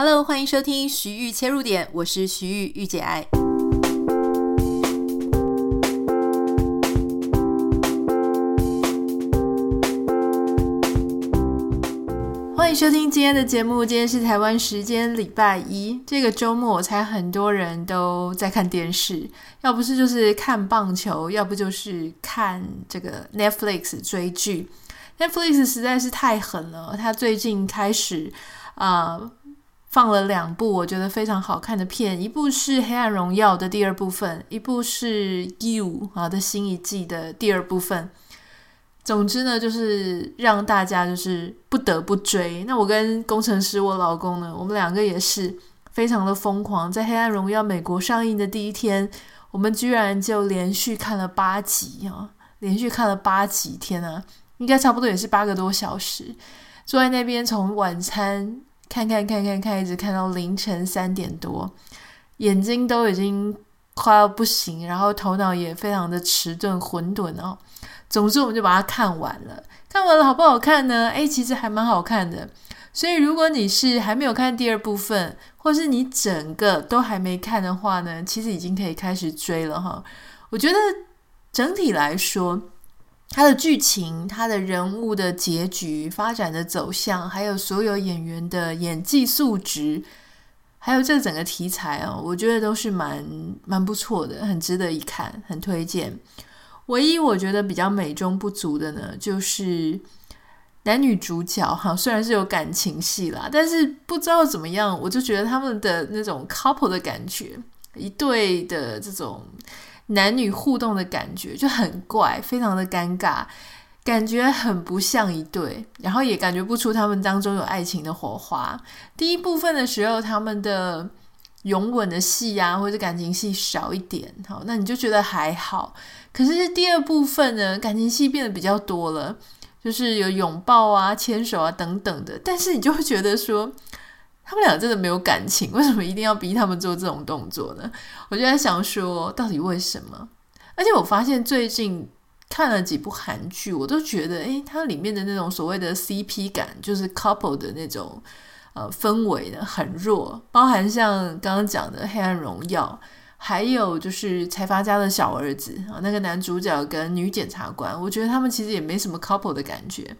Hello，欢迎收听徐玉切入点，我是徐玉玉姐爱。欢迎收听今天的节目。今天是台湾时间礼拜一，这个周末我猜很多人都在看电视，要不是就是看棒球，要不就是看这个 Netflix 追剧。Netflix 实在是太狠了，他最近开始啊。放了两部我觉得非常好看的片，一部是《黑暗荣耀》的第二部分，一部是《You》啊的新一季的第二部分。总之呢，就是让大家就是不得不追。那我跟工程师我老公呢，我们两个也是非常的疯狂。在《黑暗荣耀》美国上映的第一天，我们居然就连续看了八集啊，连续看了八集，天啊，应该差不多也是八个多小时，坐在那边从晚餐。看看看看看，一直看到凌晨三点多，眼睛都已经快要不行，然后头脑也非常的迟钝混沌哦。总之，我们就把它看完了。看完了好不好看呢？诶，其实还蛮好看的。所以，如果你是还没有看第二部分，或是你整个都还没看的话呢，其实已经可以开始追了哈。我觉得整体来说。它的剧情、它的人物的结局、发展的走向，还有所有演员的演技素质，还有这整个题材哦，我觉得都是蛮蛮不错的，很值得一看，很推荐。唯一我觉得比较美中不足的呢，就是男女主角哈，虽然是有感情戏啦，但是不知道怎么样，我就觉得他们的那种 couple 的感觉，一对的这种。男女互动的感觉就很怪，非常的尴尬，感觉很不像一对，然后也感觉不出他们当中有爱情的火花。第一部分的时候，他们的拥吻的戏啊，或者感情戏少一点，好，那你就觉得还好。可是第二部分呢，感情戏变得比较多了，就是有拥抱啊、牵手啊等等的，但是你就会觉得说。他们俩真的没有感情，为什么一定要逼他们做这种动作呢？我就在想说，到底为什么？而且我发现最近看了几部韩剧，我都觉得，诶，它里面的那种所谓的 CP 感，就是 couple 的那种呃氛围呢，很弱。包含像刚刚讲的《黑暗荣耀》，还有就是财阀家的小儿子啊，那个男主角跟女检察官，我觉得他们其实也没什么 couple 的感觉。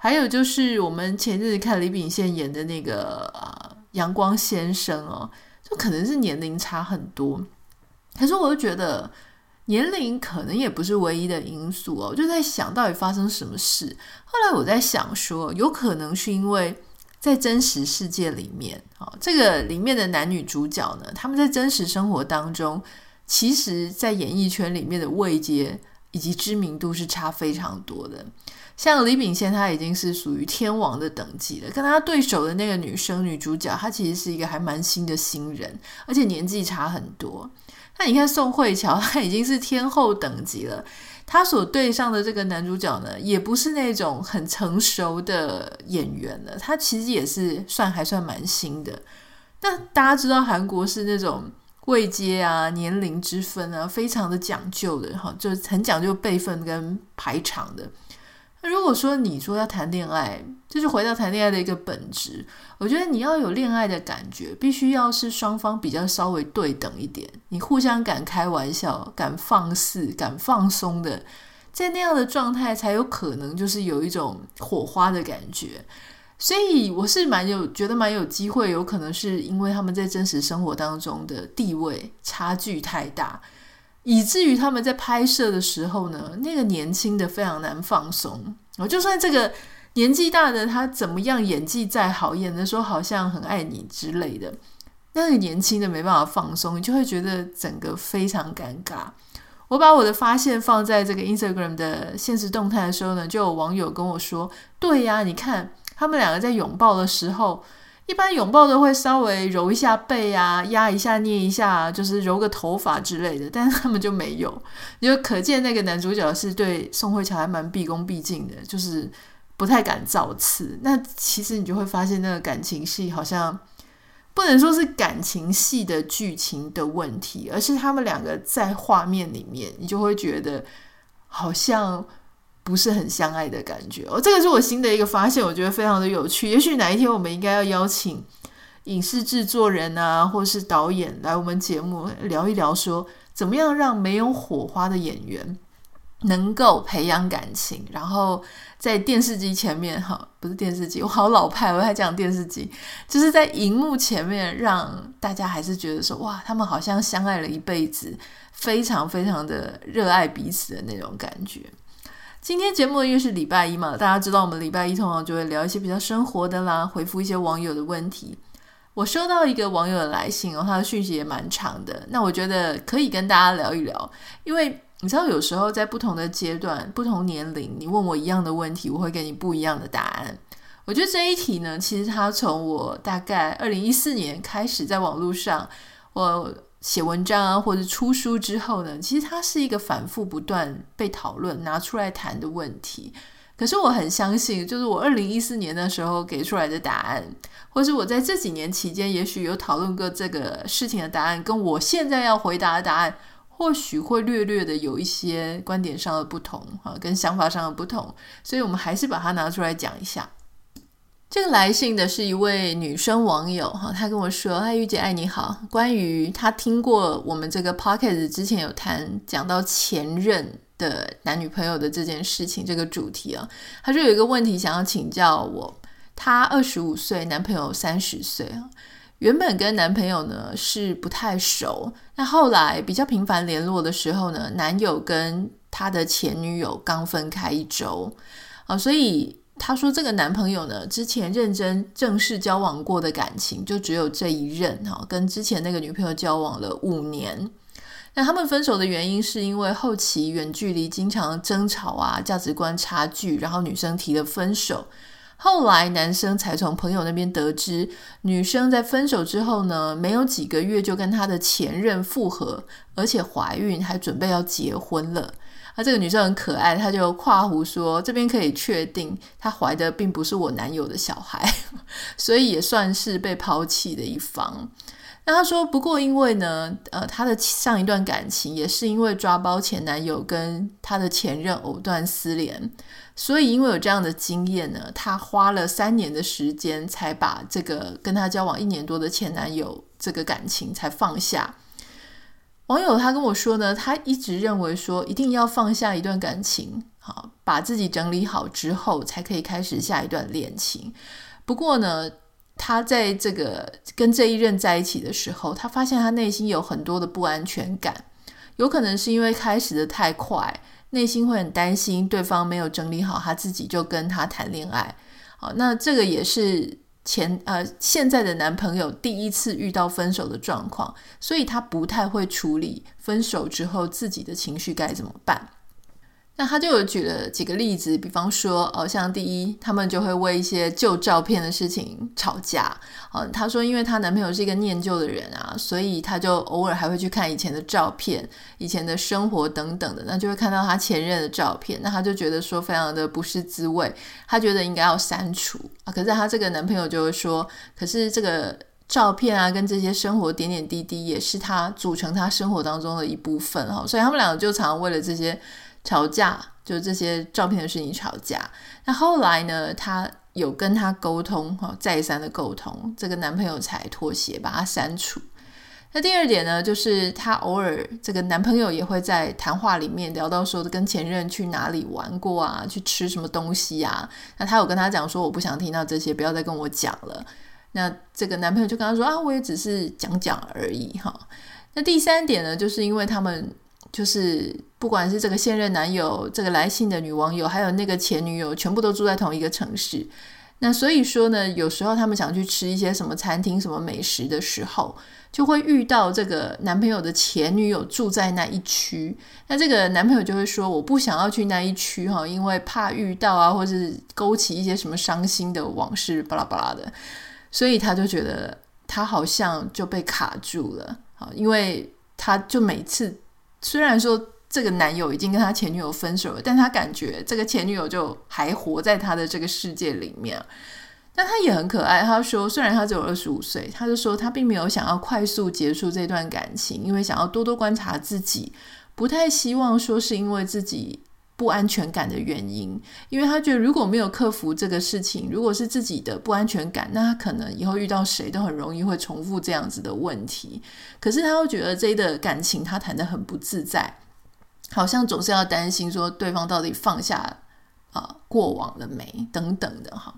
还有就是我们前阵子看李秉宪演的那个啊《阳光先生》哦，就可能是年龄差很多，可是我又觉得年龄可能也不是唯一的因素哦，我就在想到底发生什么事。后来我在想说，有可能是因为在真实世界里面，哦，这个里面的男女主角呢，他们在真实生活当中，其实在演艺圈里面的位阶以及知名度是差非常多的。像李秉宪，他已经是属于天王的等级了。跟他对手的那个女生女主角，她其实是一个还蛮新的新人，而且年纪差很多。那你看宋慧乔，她已经是天后等级了。她所对上的这个男主角呢，也不是那种很成熟的演员了，他其实也是算还算蛮新的。那大家知道韩国是那种位阶啊、年龄之分啊，非常的讲究的哈，就很讲究辈分跟排场的。那如果说你说要谈恋爱，就是回到谈恋爱的一个本质。我觉得你要有恋爱的感觉，必须要是双方比较稍微对等一点，你互相敢开玩笑、敢放肆、敢放松的，在那样的状态才有可能就是有一种火花的感觉。所以我是蛮有觉得蛮有机会，有可能是因为他们在真实生活当中的地位差距太大。以至于他们在拍摄的时候呢，那个年轻的非常难放松。我就算这个年纪大的他怎么样演技再好，演的时候好像很爱你之类的，那个年轻的没办法放松，你就会觉得整个非常尴尬。我把我的发现放在这个 Instagram 的现实动态的时候呢，就有网友跟我说：“对呀，你看他们两个在拥抱的时候。”一般拥抱都会稍微揉一下背啊，压一下、捏一下，就是揉个头发之类的，但是他们就没有，就可见那个男主角是对宋慧乔还蛮毕恭毕敬的，就是不太敢造次。那其实你就会发现，那个感情戏好像不能说是感情戏的剧情的问题，而是他们两个在画面里面，你就会觉得好像。不是很相爱的感觉哦，这个是我新的一个发现，我觉得非常的有趣。也许哪一天我们应该要邀请影视制作人啊，或是导演来我们节目聊一聊，说怎么样让没有火花的演员能够培养感情，然后在电视机前面，哈，不是电视机，我好老派，我还讲电视机，就是在荧幕前面，让大家还是觉得说，哇，他们好像相爱了一辈子，非常非常的热爱彼此的那种感觉。今天节目因为是礼拜一嘛，大家知道我们礼拜一通常就会聊一些比较生活的啦，回复一些网友的问题。我收到一个网友的来信哦，他的讯息也蛮长的。那我觉得可以跟大家聊一聊，因为你知道，有时候在不同的阶段、不同年龄，你问我一样的问题，我会给你不一样的答案。我觉得这一题呢，其实它从我大概二零一四年开始在网络上我写文章啊，或者出书之后呢，其实它是一个反复不断被讨论、拿出来谈的问题。可是我很相信，就是我二零一四年的时候给出来的答案，或是我在这几年期间，也许有讨论过这个事情的答案，跟我现在要回答的答案，或许会略略的有一些观点上的不同，啊，跟想法上的不同，所以我们还是把它拿出来讲一下。这个来信的是一位女生网友，哈，她跟我说：“嗨，玉姐爱你好，关于她听过我们这个 podcast 之前有谈讲到前任。”的男女朋友的这件事情，这个主题啊，她就有一个问题想要请教我。她二十五岁，男朋友三十岁啊。原本跟男朋友呢是不太熟，那后来比较频繁联络的时候呢，男友跟他的前女友刚分开一周啊，所以他说这个男朋友呢之前认真正式交往过的感情就只有这一任哈，跟之前那个女朋友交往了五年。那他们分手的原因是因为后期远距离经常争吵啊，价值观差距，然后女生提了分手。后来男生才从朋友那边得知，女生在分手之后呢，没有几个月就跟她的前任复合，而且怀孕，还准备要结婚了。那这个女生很可爱，她就跨胡说，这边可以确定她怀的并不是我男友的小孩，所以也算是被抛弃的一方。那她说，不过因为呢，呃，她的上一段感情也是因为抓包前男友跟她的前任藕断丝连，所以因为有这样的经验呢，他花了三年的时间才把这个跟他交往一年多的前男友这个感情才放下。网友他跟我说呢，他一直认为说一定要放下一段感情，好，把自己整理好之后才可以开始下一段恋情。不过呢，他在这个跟这一任在一起的时候，他发现他内心有很多的不安全感，有可能是因为开始的太快，内心会很担心对方没有整理好他自己就跟他谈恋爱。好，那这个也是前呃现在的男朋友第一次遇到分手的状况，所以他不太会处理分手之后自己的情绪该怎么办。那他就有举了几个例子，比方说，哦，像第一，他们就会为一些旧照片的事情吵架。哦，他说，因为她男朋友是一个念旧的人啊，所以他就偶尔还会去看以前的照片、以前的生活等等的，那就会看到他前任的照片，那他就觉得说非常的不是滋味，他觉得应该要删除啊。可是他这个男朋友就会说，可是这个照片啊，跟这些生活点点滴滴也是他组成他生活当中的一部分哈，所以他们两个就常常为了这些。吵架，就这些照片的事情吵架。那后来呢，她有跟他沟通，哈，再三的沟通，这个男朋友才妥协，把他删除。那第二点呢，就是她偶尔这个男朋友也会在谈话里面聊到说，跟前任去哪里玩过啊，去吃什么东西啊。那她有跟他讲说，我不想听到这些，不要再跟我讲了。那这个男朋友就跟他说啊，我也只是讲讲而已，哈。那第三点呢，就是因为他们。就是不管是这个现任男友、这个来信的女网友，还有那个前女友，全部都住在同一个城市。那所以说呢，有时候他们想去吃一些什么餐厅、什么美食的时候，就会遇到这个男朋友的前女友住在那一区。那这个男朋友就会说：“我不想要去那一区哈，因为怕遇到啊，或是勾起一些什么伤心的往事，巴拉巴拉的。”所以他就觉得他好像就被卡住了啊，因为他就每次。虽然说这个男友已经跟他前女友分手了，但他感觉这个前女友就还活在他的这个世界里面。但他也很可爱，他说虽然他只有二十五岁，他就说他并没有想要快速结束这段感情，因为想要多多观察自己，不太希望说是因为自己不安全感的原因，因为他觉得如果没有克服这个事情，如果是自己的不安全感，那他可能以后遇到谁都很容易会重复这样子的问题。可是他又觉得这一的感情他谈得很不自在，好像总是要担心说对方到底放下啊、过往了没等等的哈。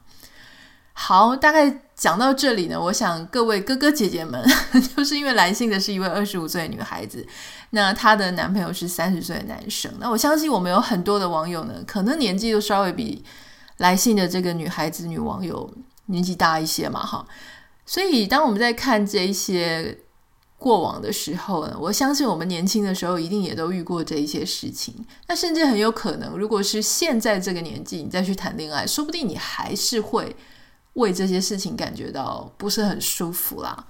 好，大概讲到这里呢，我想各位哥哥姐姐们，就是因为来信的是一位二十五岁的女孩子，那她的男朋友是三十岁的男生。那我相信我们有很多的网友呢，可能年纪都稍微比来信的这个女孩子女网友年纪大一些嘛，哈。所以当我们在看这一些过往的时候呢，我相信我们年轻的时候一定也都遇过这一些事情。那甚至很有可能，如果是现在这个年纪，你再去谈恋爱，说不定你还是会。为这些事情感觉到不是很舒服啦。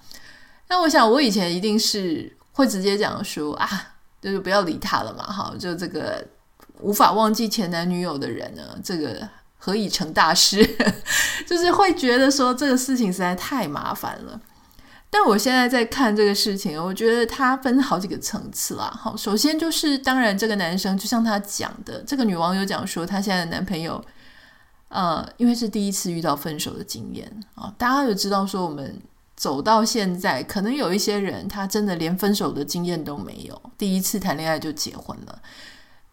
那我想，我以前一定是会直接讲说啊，就是不要理他了嘛，哈，就这个无法忘记前男女友的人呢，这个何以成大事？就是会觉得说这个事情实在太麻烦了。但我现在在看这个事情，我觉得它分好几个层次啦。好，首先就是当然这个男生就像他讲的，这个女网友讲说，她现在的男朋友。呃，因为是第一次遇到分手的经验啊，大家有知道说我们走到现在，可能有一些人他真的连分手的经验都没有，第一次谈恋爱就结婚了。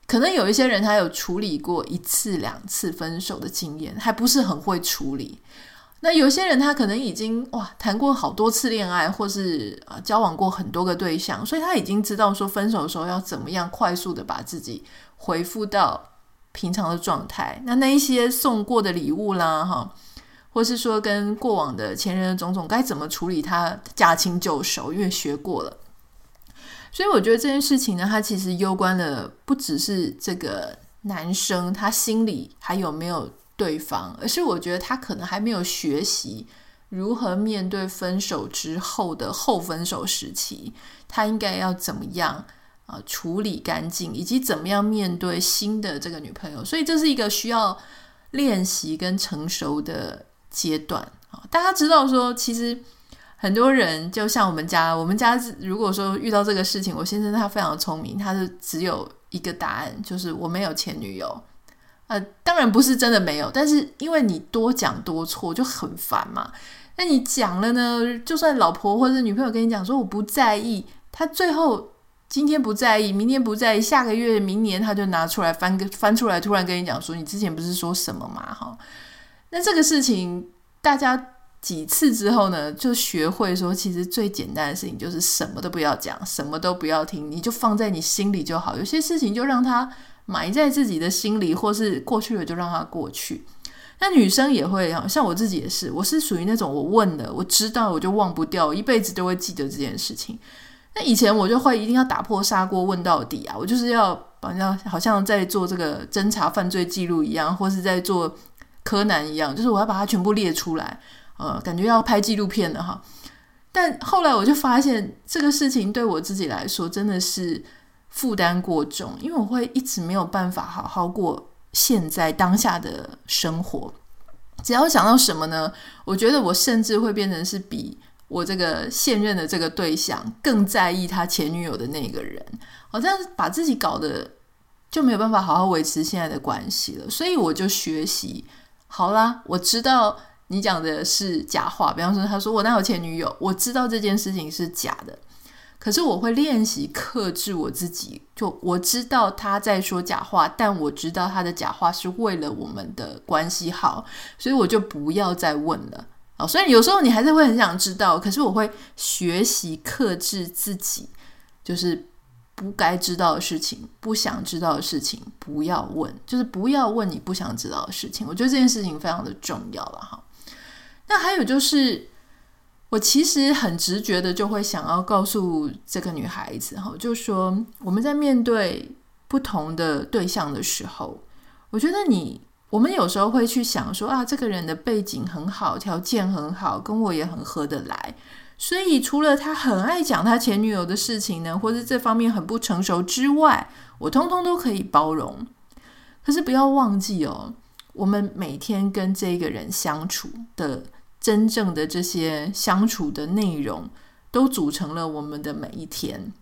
可能有一些人他有处理过一次两次分手的经验，还不是很会处理。那有些人他可能已经哇谈过好多次恋爱，或是啊交往过很多个对象，所以他已经知道说分手的时候要怎么样快速的把自己恢复到。平常的状态，那那一些送过的礼物啦，哈，或是说跟过往的前任的种种该怎么处理，他驾轻就熟，因为学过了。所以我觉得这件事情呢，它其实攸关的不只是这个男生他心里还有没有对方，而是我觉得他可能还没有学习如何面对分手之后的后分手时期，他应该要怎么样。啊，处理干净，以及怎么样面对新的这个女朋友，所以这是一个需要练习跟成熟的阶段啊。大家知道说，其实很多人就像我们家，我们家如果说遇到这个事情，我先生他非常聪明，他是只有一个答案，就是我没有前女友。呃，当然不是真的没有，但是因为你多讲多错就很烦嘛。那你讲了呢，就算老婆或者女朋友跟你讲说我不在意，他最后。今天不在意，明天不在意，下个月、明年他就拿出来翻个翻出来，突然跟你讲说：“你之前不是说什么嘛？”哈，那这个事情大家几次之后呢，就学会说，其实最简单的事情就是什么都不要讲，什么都不要听，你就放在你心里就好。有些事情就让它埋在自己的心里，或是过去了就让它过去。那女生也会像我自己也是，我是属于那种我问了，我知道我就忘不掉，一辈子都会记得这件事情。那以前我就会一定要打破砂锅问到底啊！我就是要好像好像在做这个侦查犯罪记录一样，或是在做柯南一样，就是我要把它全部列出来，呃，感觉要拍纪录片了哈。但后来我就发现，这个事情对我自己来说真的是负担过重，因为我会一直没有办法好好过现在当下的生活。只要想到什么呢？我觉得我甚至会变成是比。我这个现任的这个对象更在意他前女友的那个人，好像把自己搞得就没有办法好好维持现在的关系了。所以我就学习，好啦，我知道你讲的是假话。比方说，他说我哪有前女友，我知道这件事情是假的，可是我会练习克制我自己。就我知道他在说假话，但我知道他的假话是为了我们的关系好，所以我就不要再问了。哦，所以有时候你还是会很想知道，可是我会学习克制自己，就是不该知道的事情、不想知道的事情不要问，就是不要问你不想知道的事情。我觉得这件事情非常的重要了哈。那还有就是，我其实很直觉的就会想要告诉这个女孩子哈，就说我们在面对不同的对象的时候，我觉得你。我们有时候会去想说啊，这个人的背景很好，条件很好，跟我也很合得来，所以除了他很爱讲他前女友的事情呢，或者这方面很不成熟之外，我通通都可以包容。可是不要忘记哦，我们每天跟这个人相处的真正的这些相处的内容，都组成了我们的每一天。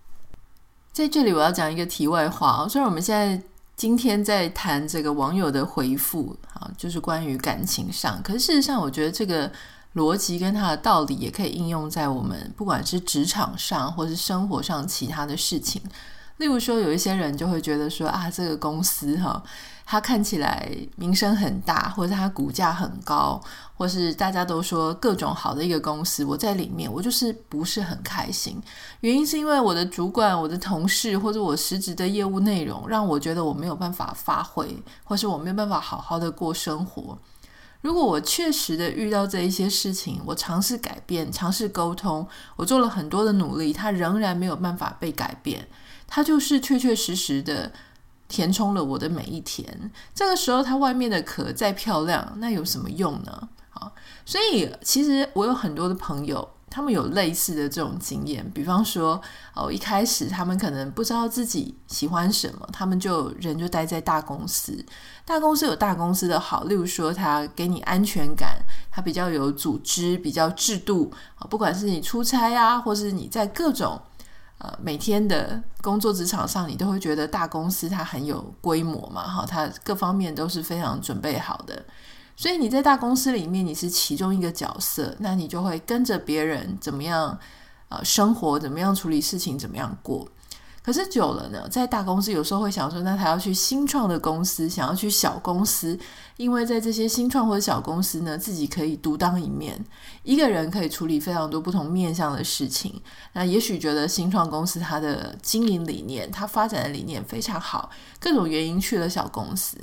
在这里，我要讲一个题外话哦，虽然我们现在。今天在谈这个网友的回复啊，就是关于感情上。可是事实上，我觉得这个逻辑跟它的道理也可以应用在我们不管是职场上，或是生活上其他的事情。例如说，有一些人就会觉得说啊，这个公司哈。它看起来名声很大，或者它股价很高，或是大家都说各种好的一个公司，我在里面我就是不是很开心。原因是因为我的主管、我的同事或者我实质的业务内容，让我觉得我没有办法发挥，或是我没有办法好好的过生活。如果我确实的遇到这一些事情，我尝试改变、尝试沟通，我做了很多的努力，它仍然没有办法被改变，它就是确确实实的。填充了我的每一天。这个时候，它外面的壳再漂亮，那有什么用呢？啊，所以其实我有很多的朋友，他们有类似的这种经验。比方说，哦，一开始他们可能不知道自己喜欢什么，他们就人就待在大公司。大公司有大公司的好，例如说，它给你安全感，它比较有组织，比较制度啊。不管是你出差啊，或是你在各种。呃，每天的工作职场上，你都会觉得大公司它很有规模嘛，哈，它各方面都是非常准备好的，所以你在大公司里面你是其中一个角色，那你就会跟着别人怎么样，呃，生活怎么样处理事情怎么样过。可是久了呢，在大公司有时候会想说，那他要去新创的公司，想要去小公司，因为在这些新创或者小公司呢，自己可以独当一面，一个人可以处理非常多不同面向的事情。那也许觉得新创公司它的经营理念，它发展的理念非常好，各种原因去了小公司。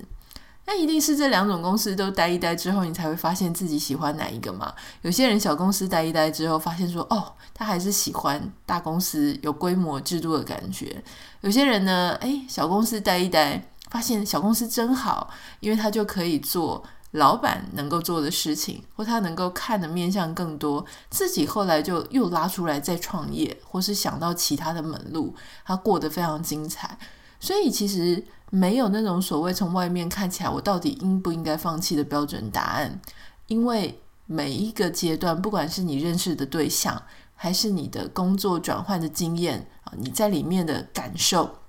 那一定是这两种公司都待一待之后，你才会发现自己喜欢哪一个嘛？有些人小公司待一待之后，发现说，哦，他还是喜欢大公司有规模制度的感觉。有些人呢，诶，小公司待一待，发现小公司真好，因为他就可以做老板能够做的事情，或他能够看的面向更多。自己后来就又拉出来再创业，或是想到其他的门路，他过得非常精彩。所以其实。没有那种所谓从外面看起来我到底应不应该放弃的标准答案，因为每一个阶段，不管是你认识的对象，还是你的工作转换的经验啊，你在里面的感受，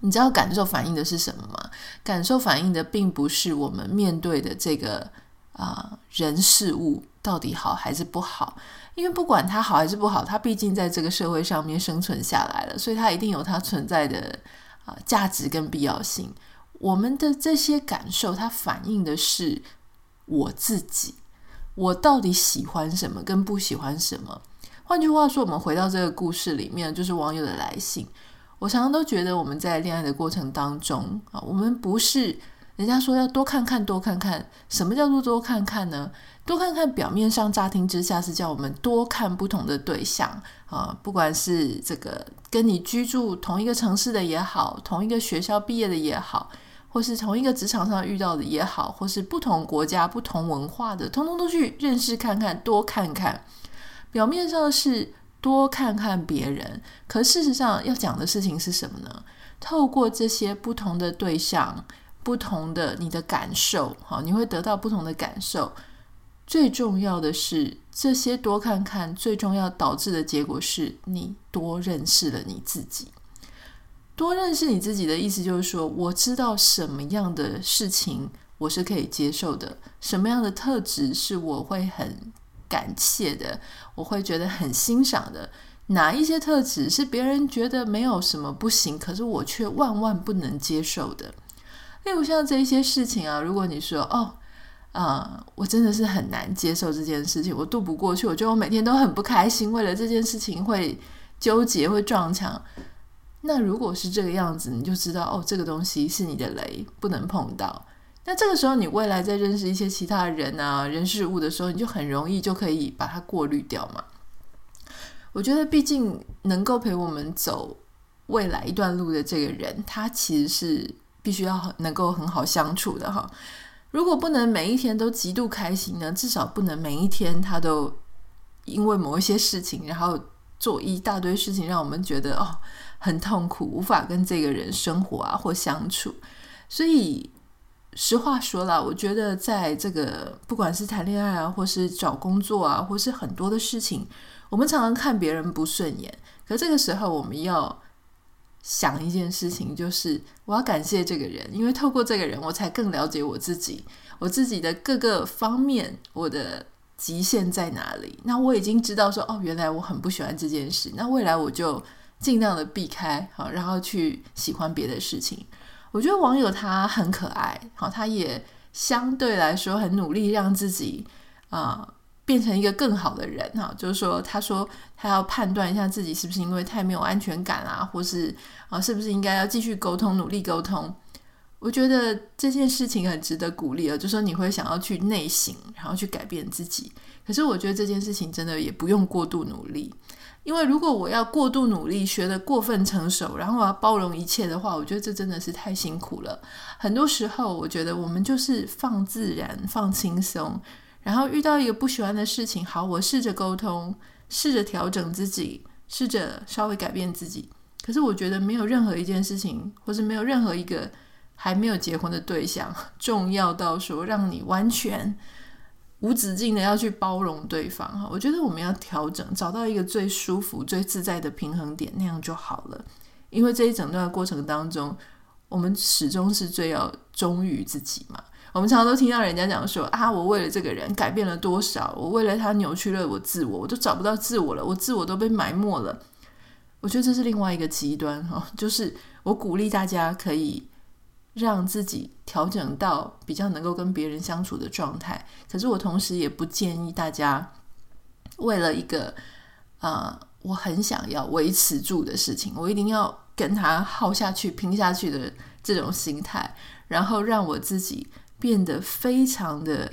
你知道感受反映的是什么吗？感受反映的并不是我们面对的这个啊人事物到底好还是不好，因为不管它好还是不好，它毕竟在这个社会上面生存下来了，所以它一定有它存在的。价值跟必要性，我们的这些感受，它反映的是我自己，我到底喜欢什么跟不喜欢什么。换句话说，我们回到这个故事里面，就是网友的来信。我常常都觉得，我们在恋爱的过程当中啊，我们不是。人家说要多看看，多看看。什么叫做多看看呢？多看看表面上乍听之下是叫我们多看不同的对象啊，不管是这个跟你居住同一个城市的也好，同一个学校毕业的也好，或是同一个职场上遇到的也好，或是不同国家、不同文化的，通通都去认识看看，多看看。表面上是多看看别人，可事实上要讲的事情是什么呢？透过这些不同的对象。不同的你的感受，好，你会得到不同的感受。最重要的是，这些多看看，最重要导致的结果是你多认识了你自己。多认识你自己的意思就是说，我知道什么样的事情我是可以接受的，什么样的特质是我会很感谢的，我会觉得很欣赏的。哪一些特质是别人觉得没有什么不行，可是我却万万不能接受的。例如像这些事情啊，如果你说哦，呃，我真的是很难接受这件事情，我度不过去，我觉得我每天都很不开心，为了这件事情会纠结，会撞墙。那如果是这个样子，你就知道哦，这个东西是你的雷，不能碰到。那这个时候，你未来在认识一些其他人啊、人事物的时候，你就很容易就可以把它过滤掉嘛。我觉得，毕竟能够陪我们走未来一段路的这个人，他其实是。必须要能够很好相处的哈，如果不能每一天都极度开心呢，至少不能每一天他都因为某一些事情，然后做一大堆事情，让我们觉得哦很痛苦，无法跟这个人生活啊或相处。所以实话说了，我觉得在这个不管是谈恋爱啊，或是找工作啊，或是很多的事情，我们常常看别人不顺眼，可这个时候我们要。想一件事情，就是我要感谢这个人，因为透过这个人，我才更了解我自己，我自己的各个方面，我的极限在哪里。那我已经知道说，哦，原来我很不喜欢这件事，那未来我就尽量的避开，好，然后去喜欢别的事情。我觉得网友他很可爱，好，他也相对来说很努力让自己啊。变成一个更好的人哈，就是说，他说他要判断一下自己是不是因为太没有安全感啊，或是啊，是不是应该要继续沟通，努力沟通。我觉得这件事情很值得鼓励啊，就说你会想要去内省，然后去改变自己。可是我觉得这件事情真的也不用过度努力，因为如果我要过度努力，学得过分成熟，然后我要包容一切的话，我觉得这真的是太辛苦了。很多时候，我觉得我们就是放自然，放轻松。然后遇到一个不喜欢的事情，好，我试着沟通，试着调整自己，试着稍微改变自己。可是我觉得没有任何一件事情，或是没有任何一个还没有结婚的对象，重要到说让你完全无止境的要去包容对方。哈，我觉得我们要调整，找到一个最舒服、最自在的平衡点，那样就好了。因为这一整段过程当中，我们始终是最要忠于自己嘛。我们常常都听到人家讲说啊，我为了这个人改变了多少，我为了他扭曲了我自我，我都找不到自我了，我自我都被埋没了。我觉得这是另外一个极端哈，就是我鼓励大家可以让自己调整到比较能够跟别人相处的状态，可是我同时也不建议大家为了一个啊、呃，我很想要维持住的事情，我一定要跟他耗下去、拼下去的这种心态，然后让我自己。变得非常的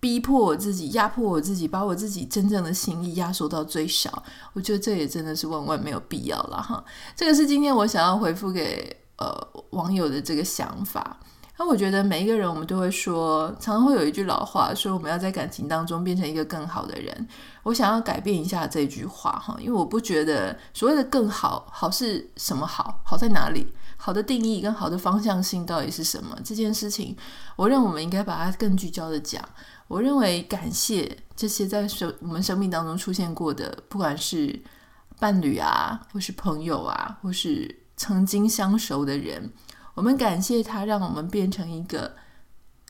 逼迫我自己，压迫我自己，把我自己真正的心意压缩到最小。我觉得这也真的是万万没有必要了哈。这个是今天我想要回复给呃网友的这个想法。那我觉得每一个人我们都会说，常常会有一句老话说，我们要在感情当中变成一个更好的人。我想要改变一下这句话哈，因为我不觉得所谓的更好，好是什么好？好在哪里？好的定义跟好的方向性到底是什么？这件事情，我认为我们应该把它更聚焦的讲。我认为感谢这些在生我们生命当中出现过的，不管是伴侣啊，或是朋友啊，或是曾经相熟的人，我们感谢他，让我们变成一个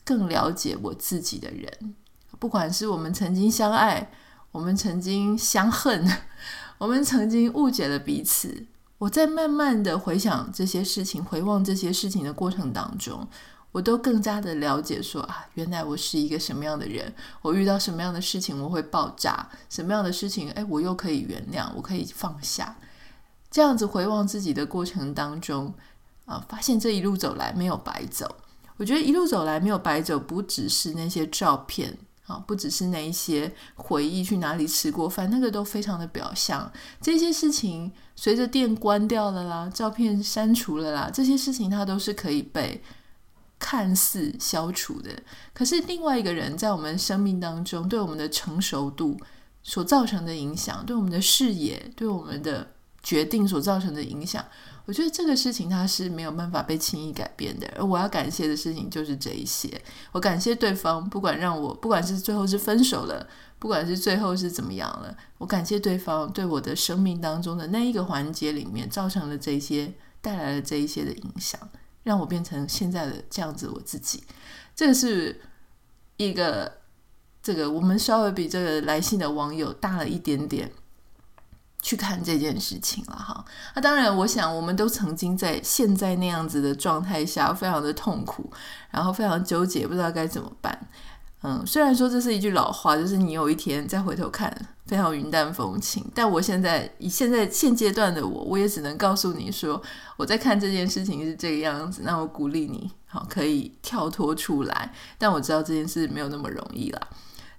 更了解我自己的人。不管是我们曾经相爱，我们曾经相恨，我们曾经误解了彼此。我在慢慢的回想这些事情，回望这些事情的过程当中，我都更加的了解说啊，原来我是一个什么样的人，我遇到什么样的事情我会爆炸，什么样的事情，诶，我又可以原谅，我可以放下。这样子回望自己的过程当中，啊，发现这一路走来没有白走。我觉得一路走来没有白走，不只是那些照片。啊，不只是那一些回忆，去哪里吃过饭，那个都非常的表象。这些事情随着店关掉了啦，照片删除了啦，这些事情它都是可以被看似消除的。可是另外一个人在我们生命当中对我们的成熟度所造成的影响，对我们的视野，对我们的决定所造成的影响。我觉得这个事情它是没有办法被轻易改变的，而我要感谢的事情就是这一些。我感谢对方，不管让我，不管是最后是分手了，不管是最后是怎么样了，我感谢对方对我的生命当中的那一个环节里面造成了这些，带来了这一些的影响，让我变成现在的这样子我自己。这是一个这个我们稍微比这个来信的网友大了一点点。去看这件事情了哈，那当然，我想我们都曾经在现在那样子的状态下，非常的痛苦，然后非常纠结，不知道该怎么办。嗯，虽然说这是一句老话，就是你有一天再回头看，非常云淡风轻。但我现在以现在现阶段的我，我也只能告诉你说，我在看这件事情是这个样子。那我鼓励你，好，可以跳脱出来。但我知道这件事没有那么容易啦。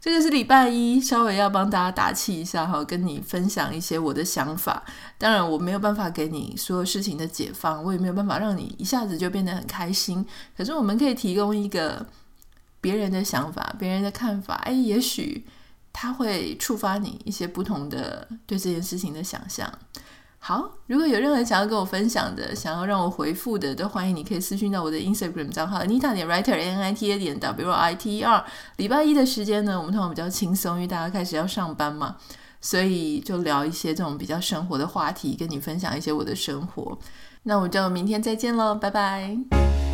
这个是礼拜一，稍微要帮大家打气一下哈，跟你分享一些我的想法。当然，我没有办法给你所有事情的解放，我也没有办法让你一下子就变得很开心。可是，我们可以提供一个别人的想法、别人的看法，哎，也许他会触发你一些不同的对这件事情的想象。好，如果有任何想要跟我分享的，想要让我回复的，都欢迎你可以私讯到我的 Instagram 账号 Nita 点 Writer N I T A 点 W I T E R。礼拜一的时间呢，我们通常比较轻松，因为大家开始要上班嘛，所以就聊一些这种比较生活的话题，跟你分享一些我的生活。那我们就明天再见喽，拜拜。